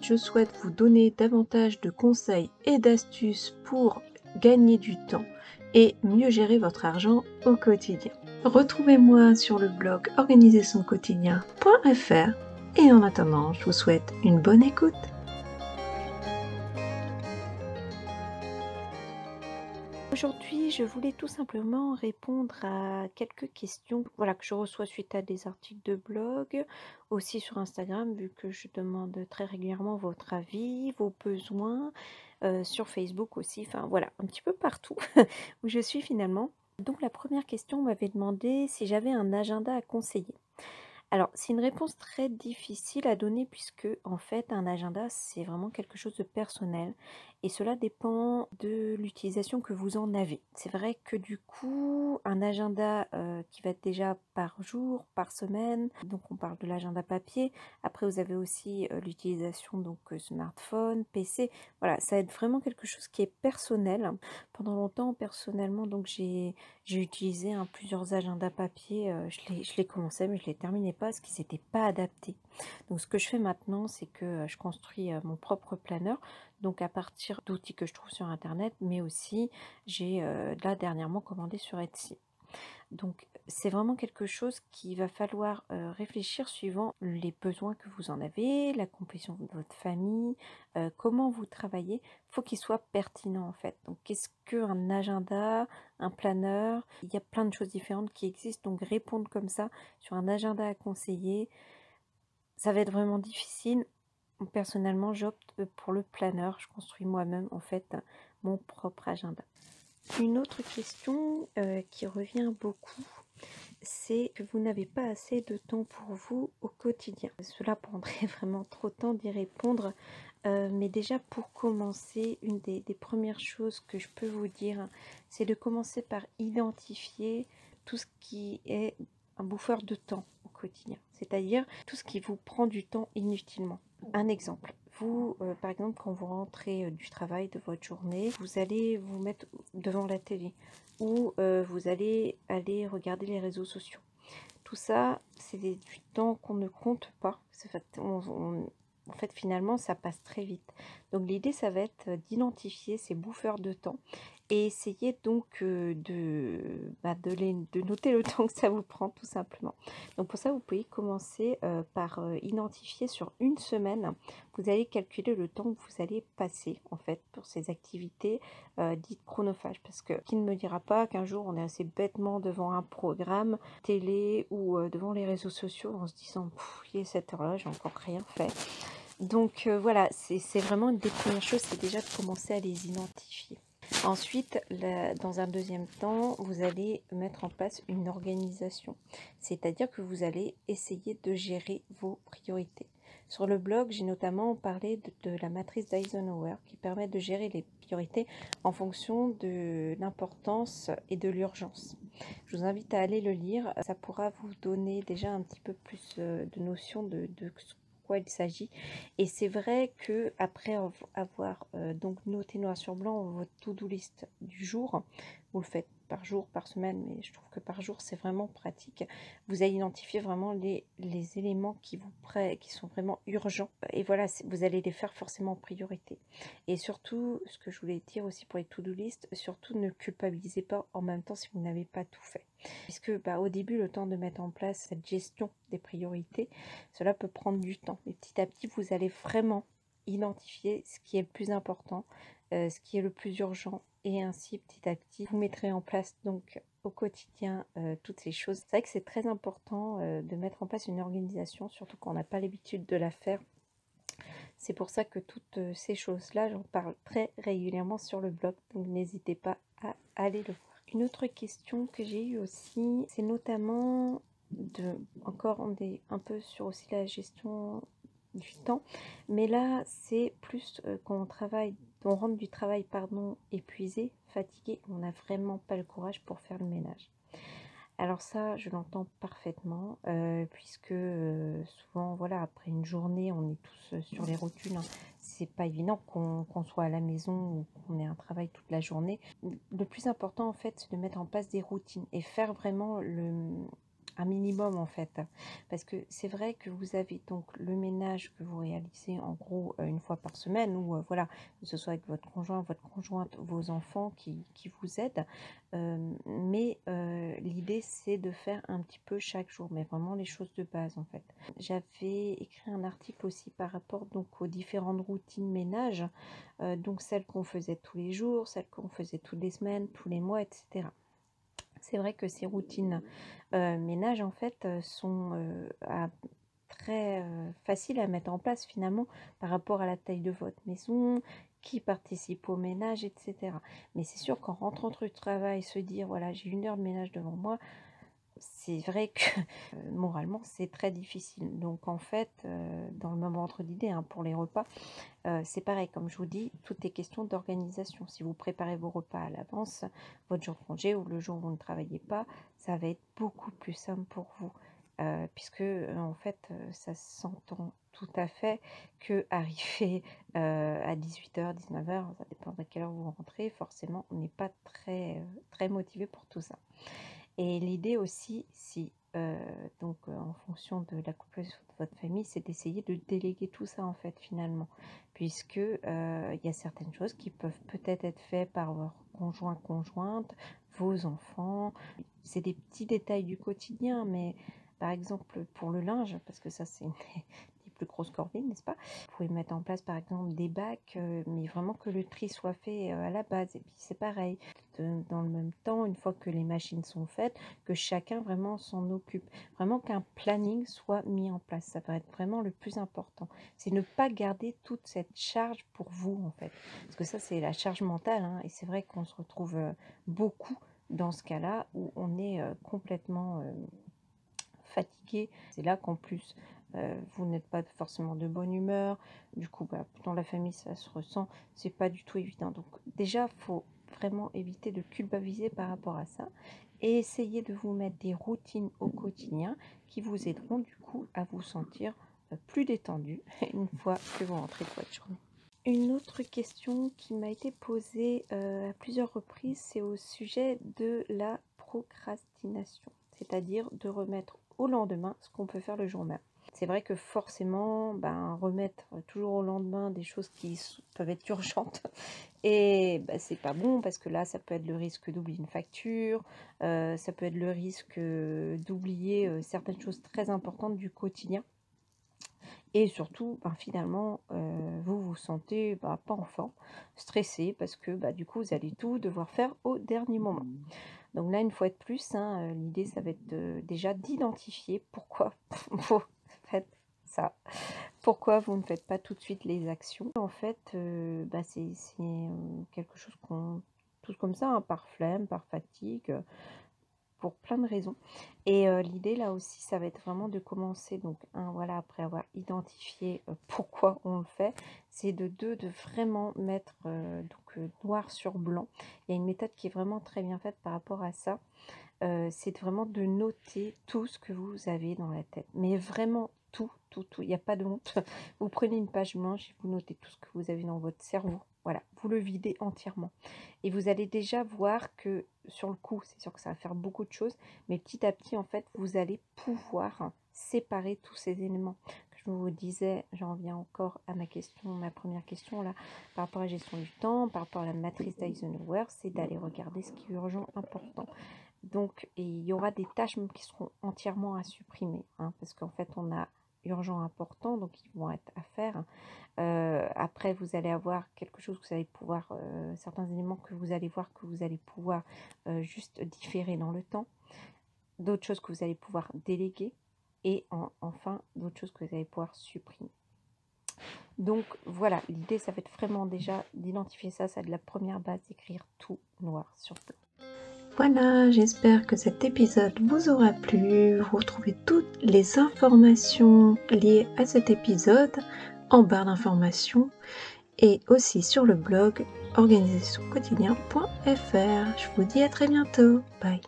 Je souhaite vous donner davantage de conseils et d'astuces pour gagner du temps et mieux gérer votre argent au quotidien. Retrouvez-moi sur le blog organisersonquotidien.fr et en attendant, je vous souhaite une bonne écoute. Aujourd'hui, je voulais tout simplement répondre à quelques questions voilà, que je reçois suite à des articles de blog, aussi sur Instagram, vu que je demande très régulièrement votre avis, vos besoins, euh, sur Facebook aussi, enfin voilà, un petit peu partout où je suis finalement. Donc la première question m'avait demandé si j'avais un agenda à conseiller. Alors, c'est une réponse très difficile à donner puisque, en fait, un agenda, c'est vraiment quelque chose de personnel et cela dépend de l'utilisation que vous en avez. C'est vrai que du coup, un agenda euh, qui va être déjà par jour, par semaine, donc on parle de l'agenda papier. Après, vous avez aussi euh, l'utilisation donc euh, smartphone, PC. Voilà, ça va vraiment quelque chose qui est personnel. Pendant longtemps, personnellement, donc j'ai utilisé hein, plusieurs agendas papier. je les commençais, mais je les terminais pas parce qu'ils n'étaient pas adaptés. Donc, ce que je fais maintenant, c'est que je construis mon propre planeur donc à partir d'outils que je trouve sur internet, mais aussi j'ai euh, là dernièrement commandé sur Etsy. Donc c'est vraiment quelque chose qui va falloir euh, réfléchir suivant les besoins que vous en avez, la composition de votre famille, euh, comment vous travaillez. Il faut qu'il soit pertinent en fait. Donc qu'est-ce qu'un agenda, un planeur? Il y a plein de choses différentes qui existent. Donc répondre comme ça sur un agenda à conseiller, ça va être vraiment difficile. Personnellement, j'opte pour le planeur. Je construis moi-même en fait mon propre agenda. Une autre question euh, qui revient beaucoup, c'est que vous n'avez pas assez de temps pour vous au quotidien. Cela prendrait vraiment trop de temps d'y répondre. Euh, mais déjà pour commencer, une des, premières choses que je peux vous dire, c'est de commencer par identifier tout ce qui est un bouffeur de temps au quotidien. C'est-à-dire tout ce qui vous prend du temps inutilement. Un exemple. Euh, par exemple, quand vous rentrez euh, du travail de votre journée, vous allez vous mettre devant la télé ou euh, vous allez aller regarder les réseaux sociaux. Tout ça, c'est du temps qu'on ne compte pas. en fait, finalement, ça passe très vite. Donc, l'idée, ça va être d'identifier ces bouffeurs de temps et essayez donc de, bah, de, noter le temps que ça vous prend tout simplement. Donc pour ça, vous pouvez commencer par identifier sur une semaine, vous allez calculer le temps que vous allez passer en fait pour ces activités dites chronophages. Parce que qui ne me dira pas qu'un jour on est assez bêtement devant un programme télé ou devant les réseaux sociaux en se disant, il est cette heure-là, j'ai encore rien fait. Donc voilà, c'est vraiment une des premières choses, c'est déjà de commencer à les identifier. Ensuite, dans un deuxième temps, vous allez mettre en place une organisation. C'est-à-dire que vous allez essayer de gérer vos priorités. Sur le blog, j'ai notamment parlé de, la matrice d'Eisenhower qui permet de gérer les priorités en fonction de l'importance et de l'urgence. Je vous invite à aller le lire. Ça pourra vous donner déjà un petit peu plus euh, de notion de, de il s'agit. Et c'est vrai que après avoir euh, donc noté noir sur blanc votre to-do list du jour, vous le faites par jour, par semaine, mais je trouve que par jour c'est vraiment pratique. Vous allez identifier vraiment les, les éléments qui vous prêt, qui sont vraiment urgents. Et voilà, vous allez les faire forcément en priorité. Et surtout, ce que je voulais dire aussi pour les to-do list, surtout ne culpabilisez pas en même temps si vous n'avez pas tout fait. Puisque bah, au début, le temps de mettre en place cette gestion des priorités, cela peut prendre du temps. Mais petit à petit, vous allez vraiment identifier ce qui est le plus important, euh, ce qui est le plus urgent et ainsi petit à petit vous mettrez en place donc au quotidien euh, toutes ces choses. C'est vrai que c'est très important euh, de mettre en place une organisation, surtout quand on n'a pas l'habitude de la faire. C'est pour ça que toutes ces choses-là, j'en parle très régulièrement sur le blog, donc n'hésitez pas à aller le voir. Une autre question que j'ai eue aussi, c'est notamment de, encore on est un peu sur aussi la gestion du temps, mais là c'est plus quand on travaille on rentre du travail pardon, épuisé, fatigué, on n'a vraiment pas le courage pour faire le ménage. Alors ça, je l'entends parfaitement, euh, puisque euh, souvent, voilà, après une journée, on est tous euh, sur les rotules. Hein. C'est pas évident qu'on soit à la maison ou qu'on ait un travail toute la journée. Le plus important, en fait, c'est de mettre en place des routines et faire vraiment le, minimum en fait. Parce que c'est vrai que vous avez donc le ménage que vous réalisez en gros euh, une fois par semaine ou euh, voilà, que ce soit avec votre conjoint, votre conjointe, vos enfants qui, vous aident. Euh, mais l'idée c'est de faire un petit peu chaque jour, mais vraiment les choses de base en fait. J'avais écrit un article aussi par rapport donc aux différentes routines ménage, donc celles qu'on faisait tous les jours, celles qu'on faisait toutes les semaines, tous les mois, etc. C'est vrai que ces routines euh, ménage, en fait, euh, sont euh, très faciles à mettre en place finalement par rapport à la taille de votre maison, qui participe au ménage, etc. Mais c'est sûr qu'en rentrant du travail, se dire, voilà, j'ai une heure de ménage devant moi, c'est vrai que moralement c'est très difficile. Donc en fait, dans le même ordre d'idée, hein, pour les repas, c'est pareil, comme je vous dis, tout est question d'organisation. Si vous préparez vos repas à l'avance, votre jour de congé ou le jour où vous ne travaillez pas, ça va être beaucoup plus simple pour vous. puisque en fait ça s'entend tout à fait que arriver à 18h, 19h, ça dépend de quelle heure vous rentrez, forcément on n'est pas très motivé pour tout ça. Et l'idée aussi, si euh, donc euh, en fonction de la composition de votre famille, c'est d'essayer de déléguer tout ça en fait finalement, puisque euh, il y a certaines choses qui peuvent peut-être être faites par votre conjoint conjointe, vos enfants. C'est des petits détails du quotidien, mais par exemple pour le linge, parce que ça c'est grosse corvée, n'est-ce pas? Vous pouvez mettre en place par exemple des bacs, euh, mais vraiment que le tri soit fait euh, à la base. Et puis c'est pareil, dans le même temps, une fois que les machines sont faites, que chacun vraiment s'en occupe. Vraiment qu'un planning soit mis en place. Ça va être vraiment le plus important. C'est ne pas garder toute cette charge pour vous en fait. Parce que ça c'est la charge mentale. Hein, et c'est vrai qu'on se retrouve euh, beaucoup dans ce cas-là où on est complètement fatigué. C'est là qu'en plus euh, vous n'êtes pas forcément de bonne humeur, du coup bah, dans la famille ça se ressent, c'est pas du tout évident. Donc déjà faut vraiment éviter de culpabiliser par rapport à ça et essayer de vous mettre des routines au quotidien qui vous aideront du coup à vous sentir euh, plus détendu une fois que vous rentrez de votre journée. Une autre question qui m'a été posée euh, à plusieurs reprises, c'est au sujet de la procrastination, c'est-à-dire de remettre au lendemain ce qu'on peut faire le jour même. C'est vrai que forcément, ben, remettre toujours au lendemain des choses qui peuvent être urgentes, et ben, c'est pas bon parce que là, ça peut être le risque d'oublier une facture, euh, ça peut être le risque euh, d'oublier euh, certaines choses très importantes du quotidien. Et surtout, ben, finalement, vous vous sentez ben, pas en forme, stressé, parce que du coup, vous allez tout devoir faire au dernier moment. Donc là, une fois de plus, hein, l'idée, ça va être déjà d'identifier pourquoi ça. Pourquoi vous ne faites pas tout de suite les actions En fait, euh, bah, c'est euh, quelque chose qu'on... Tout comme ça, hein, par flemme, par fatigue, pour plein de raisons. Et euh, l'idée là aussi, ça va être vraiment de commencer, donc un, voilà, après avoir identifié pourquoi on le fait, c'est de deux, de vraiment mettre donc noir sur blanc. Il y a une méthode qui est vraiment très bien faite par rapport à ça. c'est vraiment de noter tout ce que vous avez dans la tête. Mais vraiment tout, tout, tout. Il n'y a pas de honte. Vous prenez une page blanche et vous notez tout ce que vous avez dans votre cerveau. Voilà, vous le videz entièrement. Et vous allez déjà voir que sur le coup, c'est sûr que ça va faire beaucoup de choses, mais petit à petit, en fait, vous allez pouvoir séparer tous ces éléments. Je vous disais, j'en viens encore à ma question, ma première question là, par rapport à la gestion du temps, par rapport à la matrice d'Eisenhower, c'est d'aller regarder ce qui est urgent, important. Donc, il y aura des tâches qui seront entièrement à supprimer, hein, parce qu'en fait, on a urgent, important, donc ils vont être à faire. Euh, après, vous allez avoir quelque chose que vous allez pouvoir, euh, certains éléments que vous allez voir que vous allez pouvoir euh, juste différer dans le temps, d'autres choses que vous allez pouvoir déléguer, et enfin d'autres choses que vous allez pouvoir supprimer. Donc voilà, l'idée ça va être vraiment déjà d'identifier ça, c'est de la première base, d'écrire tout noir sur blanc. Voilà, j'espère que cet épisode vous aura plu. Vous retrouvez toutes les informations liées à cet épisode en barre d'informations et aussi sur le blog organisationquotidien.fr. Je vous dis à très bientôt. Bye.